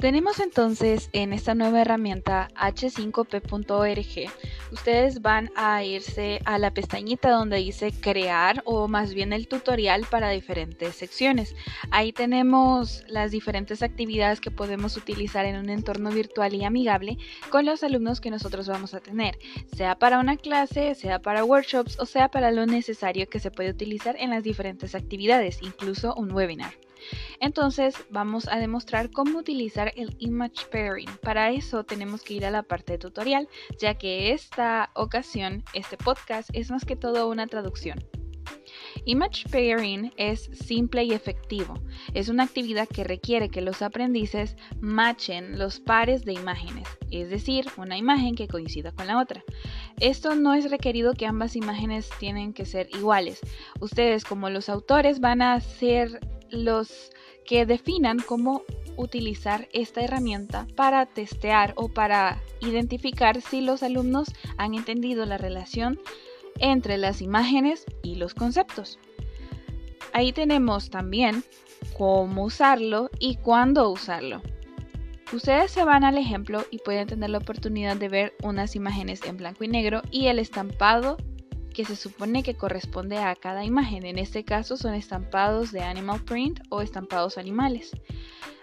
Tenemos entonces en esta nueva herramienta h5p.org, ustedes van a irse a la pestañita donde dice crear o más bien el tutorial para diferentes secciones. Ahí tenemos las diferentes actividades que podemos utilizar en un entorno virtual y amigable con los alumnos que nosotros vamos a tener, sea para una clase, sea para workshops o sea para lo necesario que se puede utilizar en las diferentes actividades, incluso un webinar. Entonces vamos a demostrar cómo utilizar el image pairing. Para eso tenemos que ir a la parte de tutorial, ya que esta ocasión, este podcast es más que todo una traducción. Image pairing es simple y efectivo. Es una actividad que requiere que los aprendices machen los pares de imágenes, es decir, una imagen que coincida con la otra. Esto no es requerido que ambas imágenes tienen que ser iguales. Ustedes como los autores van a ser los que definan cómo utilizar esta herramienta para testear o para identificar si los alumnos han entendido la relación entre las imágenes y los conceptos. Ahí tenemos también cómo usarlo y cuándo usarlo. Ustedes se van al ejemplo y pueden tener la oportunidad de ver unas imágenes en blanco y negro y el estampado que se supone que corresponde a cada imagen. En este caso son estampados de animal print o estampados animales.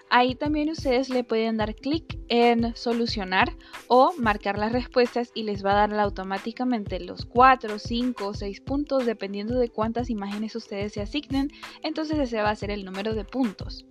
Ahí también ustedes le pueden dar clic en solucionar o marcar las respuestas y les va a dar automáticamente los 4, 5 o 6 puntos dependiendo de cuántas imágenes ustedes se asignen. Entonces ese va a ser el número de puntos.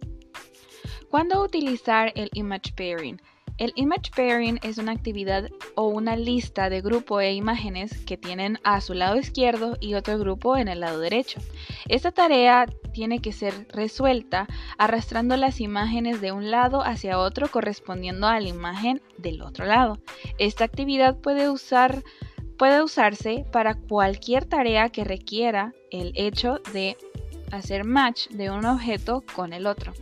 ¿Cuándo utilizar el image pairing? El image pairing es una actividad o una lista de grupo e imágenes que tienen a su lado izquierdo y otro grupo en el lado derecho. Esta tarea tiene que ser resuelta arrastrando las imágenes de un lado hacia otro correspondiendo a la imagen del otro lado. Esta actividad puede, usar, puede usarse para cualquier tarea que requiera el hecho de hacer match de un objeto con el otro.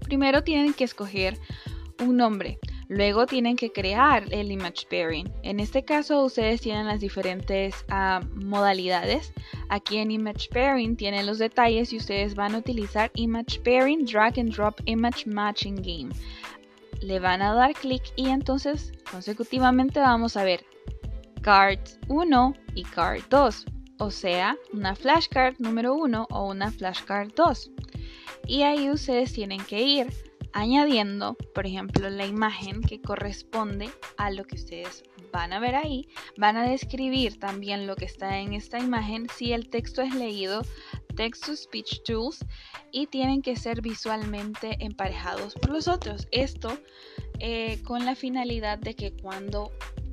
Primero tienen que escoger un nombre. Luego tienen que crear el image pairing. En este caso ustedes tienen las diferentes ah, modalidades. Aquí en image pairing tienen los detalles y ustedes van a utilizar image pairing drag and drop image matching game. Le van a dar clic y entonces consecutivamente vamos a ver card 1 y card 2. O sea, una flashcard número 1 o una flashcard 2. Y ahí ustedes tienen que ir añadiendo, por ejemplo, la imagen que corresponde a lo que ustedes van a ver ahí. Van a describir también lo que está en esta imagen si el texto es leído Text to Speech Tools y tienen que ser visualmente emparejados por los otros. Esto eh, con la finalidad de que cuando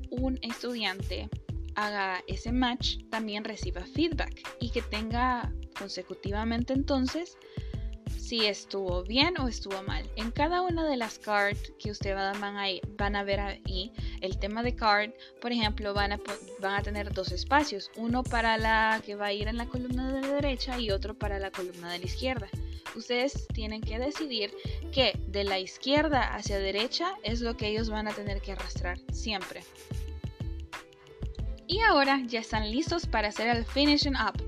un estudiante haga ese match también reciba feedback y que tenga consecutivamente entonces si estuvo bien o estuvo mal. En cada una de las cards que ustedes van a, van a ver ahí, el tema de card, por ejemplo, van a, van a tener dos espacios, uno para la que va a ir en la columna de la derecha y otro para la columna de la izquierda. Ustedes tienen que decidir que de la izquierda hacia derecha es lo que ellos van a tener que arrastrar siempre. Y ahora ya están listos para hacer el finishing up.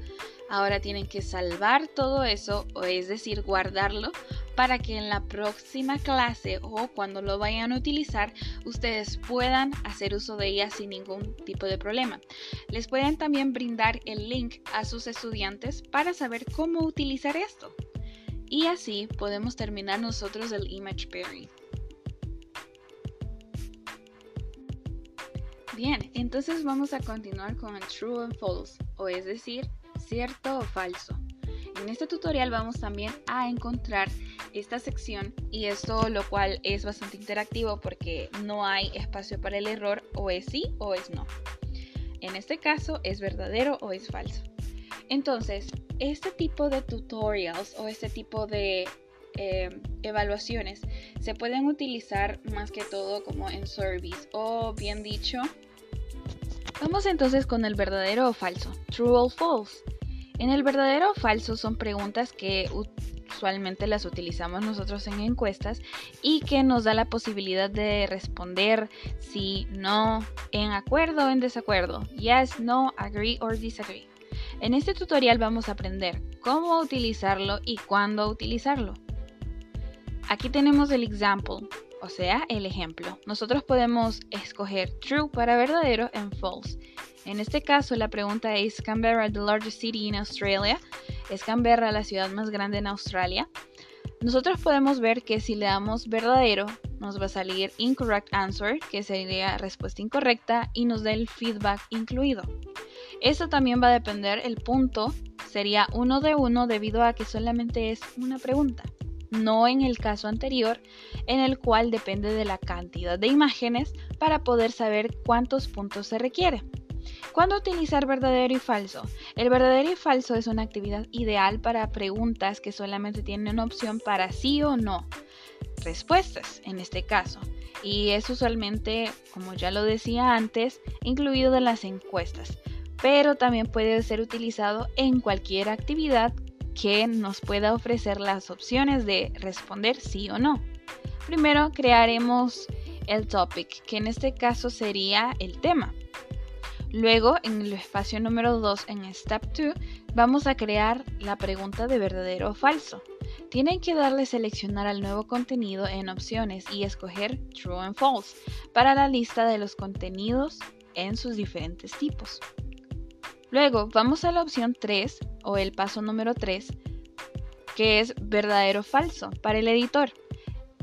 Ahora tienen que salvar todo eso, o es decir, guardarlo, para que en la próxima clase o cuando lo vayan a utilizar, ustedes puedan hacer uso de ella sin ningún tipo de problema. Les pueden también brindar el link a sus estudiantes para saber cómo utilizar esto. Y así podemos terminar nosotros el image pairing. Bien, entonces vamos a continuar con el true and false, o es decir, cierto o falso. En este tutorial vamos también a encontrar esta sección y esto lo cual es bastante interactivo porque no hay espacio para el error o es sí o es no. En este caso es verdadero o es falso. Entonces, este tipo de tutorials o este tipo de eh, evaluaciones se pueden utilizar más que todo como en service o bien dicho Vamos entonces con el verdadero o falso, true or false. En el verdadero o falso son preguntas que usualmente las utilizamos nosotros en encuestas y que nos da la posibilidad de responder sí, no, en acuerdo o en desacuerdo, yes, no, agree or disagree. En este tutorial vamos a aprender cómo utilizarlo y cuándo utilizarlo. Aquí tenemos el example, o sea, el ejemplo. Nosotros podemos escoger true para verdadero en false. En este caso, la pregunta es Canberra the largest city in Australia? ¿Es Canberra la ciudad más grande en Australia? Nosotros podemos ver que si le damos verdadero, nos va a salir incorrect answer, que sería respuesta incorrecta, y nos da el feedback incluido. Esto también va a depender, el punto sería uno de uno debido a que solamente es una pregunta, no en el caso anterior, en el cual depende de la cantidad de imágenes para poder saber cuántos puntos se requiere. ¿Cuándo utilizar verdadero y falso? El verdadero y falso es una actividad ideal para preguntas que solamente tienen una opción para sí o no. Respuestas, en este caso. Y es usualmente, como ya lo decía antes, incluido en las encuestas. Pero también puede ser utilizado en cualquier actividad que nos pueda ofrecer las opciones de responder sí o no. Primero crearemos el topic, que en este caso sería el tema. Luego, en el espacio número 2, en Step 2, vamos a crear la pregunta de verdadero o falso. Tienen que darle seleccionar al nuevo contenido en opciones y escoger True and False para la lista de los contenidos en sus diferentes tipos. Luego vamos a la opción 3 o el paso número 3 que es verdadero o falso para el editor.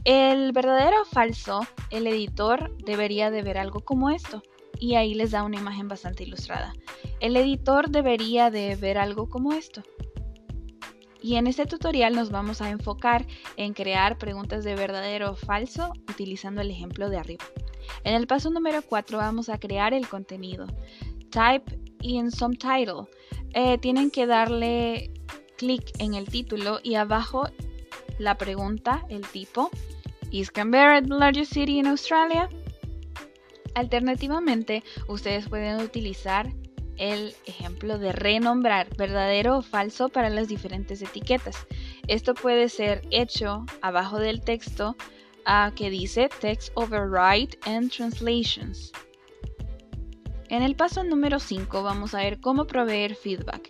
El verdadero o falso, el editor debería de ver algo como esto y ahí les da una imagen bastante ilustrada. El editor debería de ver algo como esto. Y en este tutorial nos vamos a enfocar en crear preguntas de verdadero o falso utilizando el ejemplo de arriba. En el paso número 4 vamos a crear el contenido. Type in some title. Eh, tienen que darle clic en el título y abajo la pregunta, el tipo. Is Canberra the largest city in Australia? Alternativamente, ustedes pueden utilizar el ejemplo de renombrar verdadero o falso para las diferentes etiquetas. Esto puede ser hecho abajo del texto ah, que dice Text Override and Translations. En el paso número 5 vamos a ver cómo proveer feedback.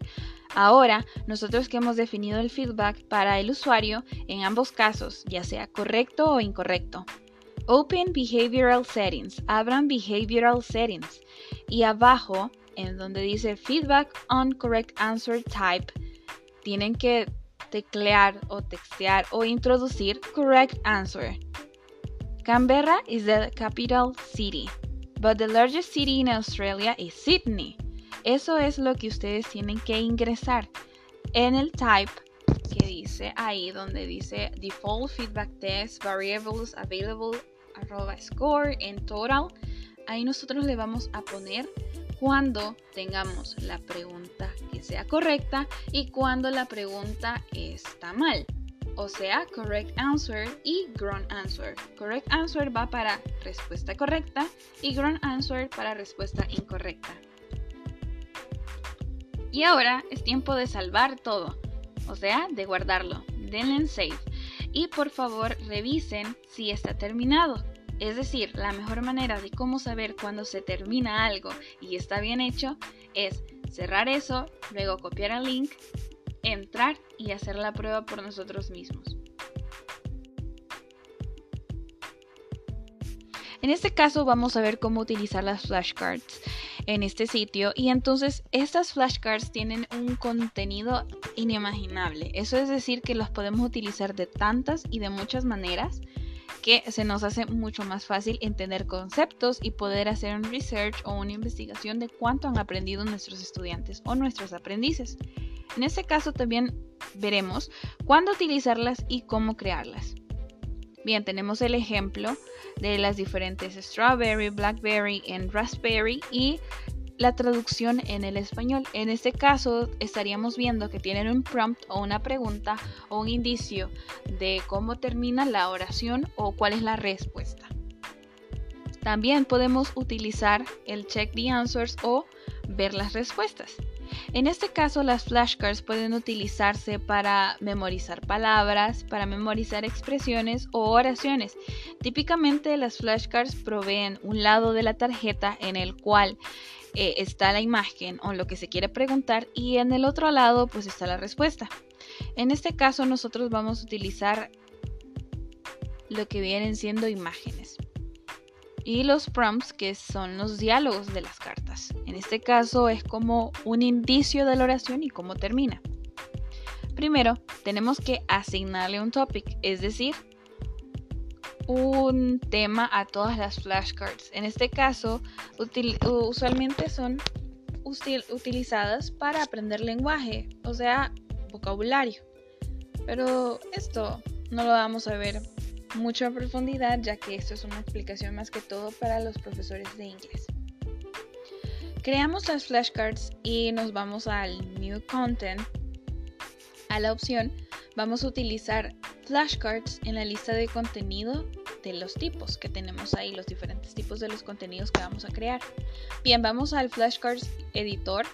Ahora, nosotros que hemos definido el feedback para el usuario en ambos casos, ya sea correcto o incorrecto. Open Behavioral Settings. Abran Behavioral Settings. Y abajo, en donde dice Feedback on Correct Answer Type, tienen que teclear o textear o introducir Correct Answer. Canberra is the capital city, but the largest city in Australia is Sydney. Eso es lo que ustedes tienen que ingresar en el type que dice ahí donde dice default feedback test variables available score en total. Ahí nosotros le vamos a poner cuando tengamos la pregunta que sea correcta y cuando la pregunta está mal. O sea, correct answer y ground answer. Correct answer va para respuesta correcta y ground answer para respuesta incorrecta. Y ahora es tiempo de salvar todo, o sea, de guardarlo. Denle en save y por favor revisen si está terminado. Es decir, la mejor manera de cómo saber cuándo se termina algo y está bien hecho es cerrar eso, luego copiar el link, entrar y hacer la prueba por nosotros mismos. En este caso vamos a ver cómo utilizar las flashcards en este sitio y entonces estas flashcards tienen un contenido inimaginable. Eso es decir que los podemos utilizar de tantas y de muchas maneras que se nos hace mucho más fácil entender conceptos y poder hacer un research o una investigación de cuánto han aprendido nuestros estudiantes o nuestros aprendices. En este caso también veremos cuándo utilizarlas y cómo crearlas. Bien, tenemos el ejemplo de las diferentes strawberry, blackberry y raspberry y la traducción en el español. En este caso estaríamos viendo que tienen un prompt o una pregunta o un indicio de cómo termina la oración o cuál es la respuesta. También podemos utilizar el check the answers o ver las respuestas. En este caso, las flashcards pueden utilizarse para memorizar palabras, para memorizar expresiones o oraciones. Típicamente las flashcards proveen un lado de la tarjeta en el cual eh, está la imagen o lo que se quiere preguntar y en el otro lado pues está la respuesta. En este caso nosotros vamos a utilizar lo que vienen siendo imágenes. Y los prompts, que son los diálogos de las cartas. En este caso es como un indicio de la oración y cómo termina. Primero, tenemos que asignarle un topic, es decir, un tema a todas las flashcards. En este caso, usualmente son utilizadas para aprender lenguaje, o sea, vocabulario. Pero esto no lo vamos a ver mucho a profundidad, ya que esto es una explicación más que todo para los profesores de inglés. Creamos las flashcards y nos vamos al New Content, a la opción vamos a utilizar flashcards en la lista de contenido de los tipos que tenemos ahí, los diferentes tipos de los contenidos que vamos a crear. Bien, vamos al flashcards editor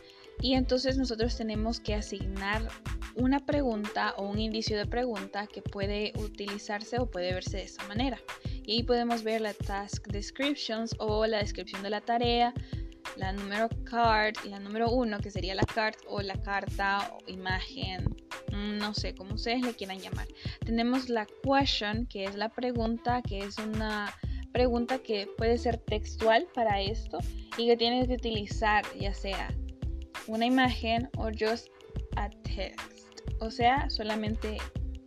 y entonces nosotros tenemos que asignar una pregunta o un indicio de pregunta que puede utilizarse o puede verse de esta manera. Y ahí podemos ver la task descriptions o la descripción de la tarea, la número card, la número uno que sería la card o la carta o imagen, mm, no sé, como ustedes le quieran llamar. Tenemos la question, que es la pregunta, que es una pregunta que puede ser textual para esto y que tienes que utilizar ya sea una imagen o just a text, o sea, solamente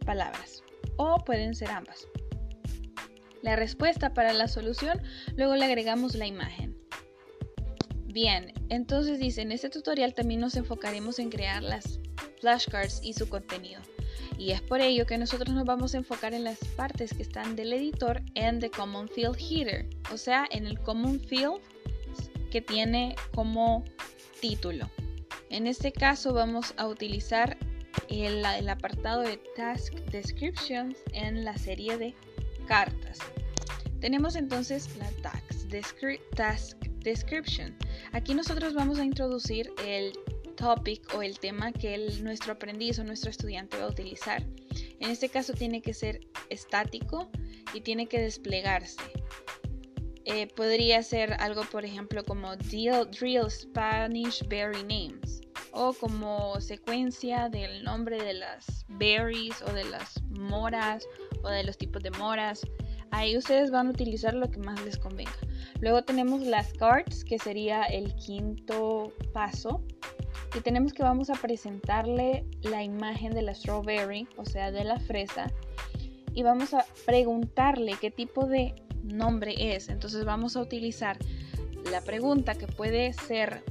palabras, o pueden ser ambas. La respuesta para la solución, luego le agregamos la imagen. Bien, entonces dice, en este tutorial también nos enfocaremos en crear las flashcards y su contenido. Y es por ello que nosotros nos vamos a enfocar en las partes que están del editor en the Common Field Header, o sea, en el Common Field que tiene como título. En este caso vamos a utilizar el, apartado de Task Descriptions en la serie de cartas. Tenemos entonces la Task, Description. Aquí nosotros vamos a introducir el topic o el tema que nuestro aprendiz o nuestro estudiante va a utilizar. En este caso tiene que ser estático y tiene que desplegarse. Eh, podría ser algo, por ejemplo, como Drill Spanish Berry Names o como secuencia del nombre de las berries o de las moras o de los tipos de moras. Ahí ustedes van a utilizar lo que más les convenga. Luego tenemos las cards, que sería el quinto paso. Y tenemos que vamos a presentarle la imagen de la strawberry, o sea, de la fresa. Y vamos a preguntarle qué tipo de nombre es. Entonces vamos a utilizar la pregunta que puede ser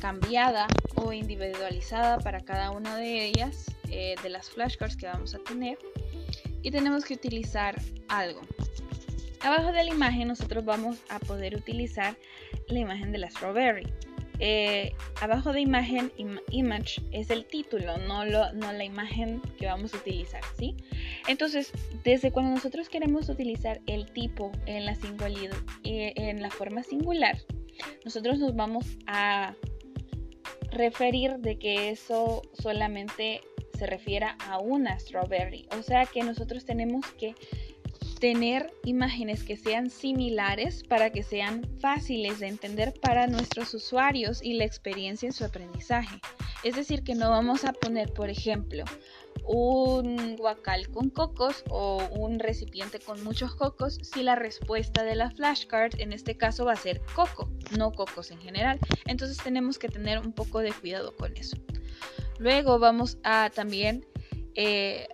cambiada o individualizada para cada una de ellas, eh, de las flashcards que vamos a tener. Y tenemos que utilizar algo. Abajo de la imagen nosotros vamos a poder utilizar la imagen de la strawberry. Eh, abajo de imagen, image, es el título, no, no la imagen que vamos a utilizar, ¿sí? Entonces, desde cuando nosotros queremos utilizar el tipo en la, eh, en la forma singular, nosotros nos vamos a referir de que eso solamente se refiera a una strawberry. O sea que nosotros tenemos que tener imágenes que sean similares para que sean fáciles de entender para nuestros usuarios y la experiencia en su aprendizaje. Es decir, que no vamos a poner, por ejemplo, un guacal con cocos o un recipiente con muchos cocos si la respuesta de la flashcard en este caso va a ser coco, no cocos en general. Entonces tenemos que tener un poco de cuidado con eso. Luego vamos a también eh,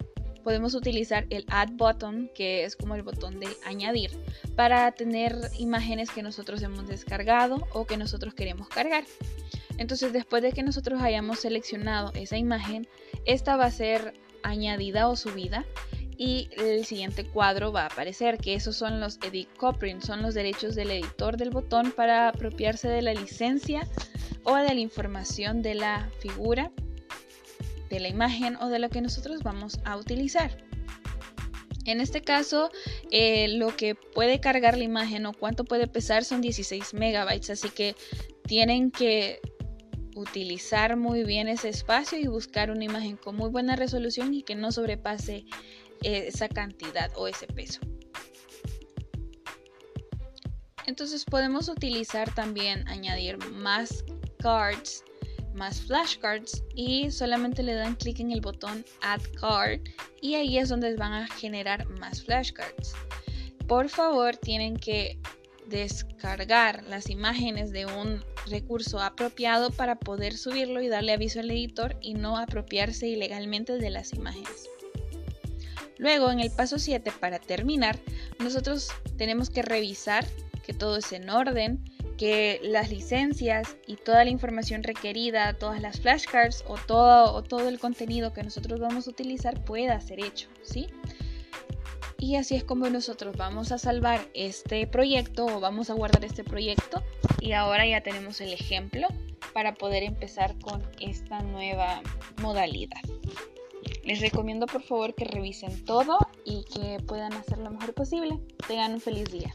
podemos utilizar el add button, que es como el botón de añadir, para tener imágenes que nosotros hemos descargado o que nosotros queremos cargar. Entonces después de que nosotros hayamos seleccionado esa imagen, esta va a ser añadida o subida y el siguiente cuadro va a aparecer, que esos son los edit copyright, son los derechos del editor del botón para apropiarse de la licencia o de la información de la figura de la imagen o de lo que nosotros vamos a utilizar. En este caso, eh, lo que puede cargar la imagen o cuánto puede pesar son 16 megabytes, así que tienen que utilizar muy bien ese espacio y buscar una imagen con muy buena resolución y que no sobrepase esa cantidad o ese peso. Entonces podemos utilizar también añadir más cards más flashcards y solamente le dan clic en el botón Add Card y ahí es donde van a generar más flashcards. Por favor, tienen que descargar las imágenes de un recurso apropiado para poder subirlo y darle aviso al editor y no apropiarse ilegalmente de las imágenes. Luego, en el paso 7, para terminar, nosotros tenemos que revisar que todo es en orden, que las licencias y toda la información requerida, todas las flashcards o todo, o todo el contenido que nosotros vamos a utilizar pueda ser hecho, ¿sí? Y así es como nosotros vamos a salvar este proyecto o vamos a guardar este proyecto y ahora ya tenemos el ejemplo para poder empezar con esta nueva modalidad. Les recomiendo por favor que revisen todo y que puedan hacer lo mejor posible. Tengan un feliz día.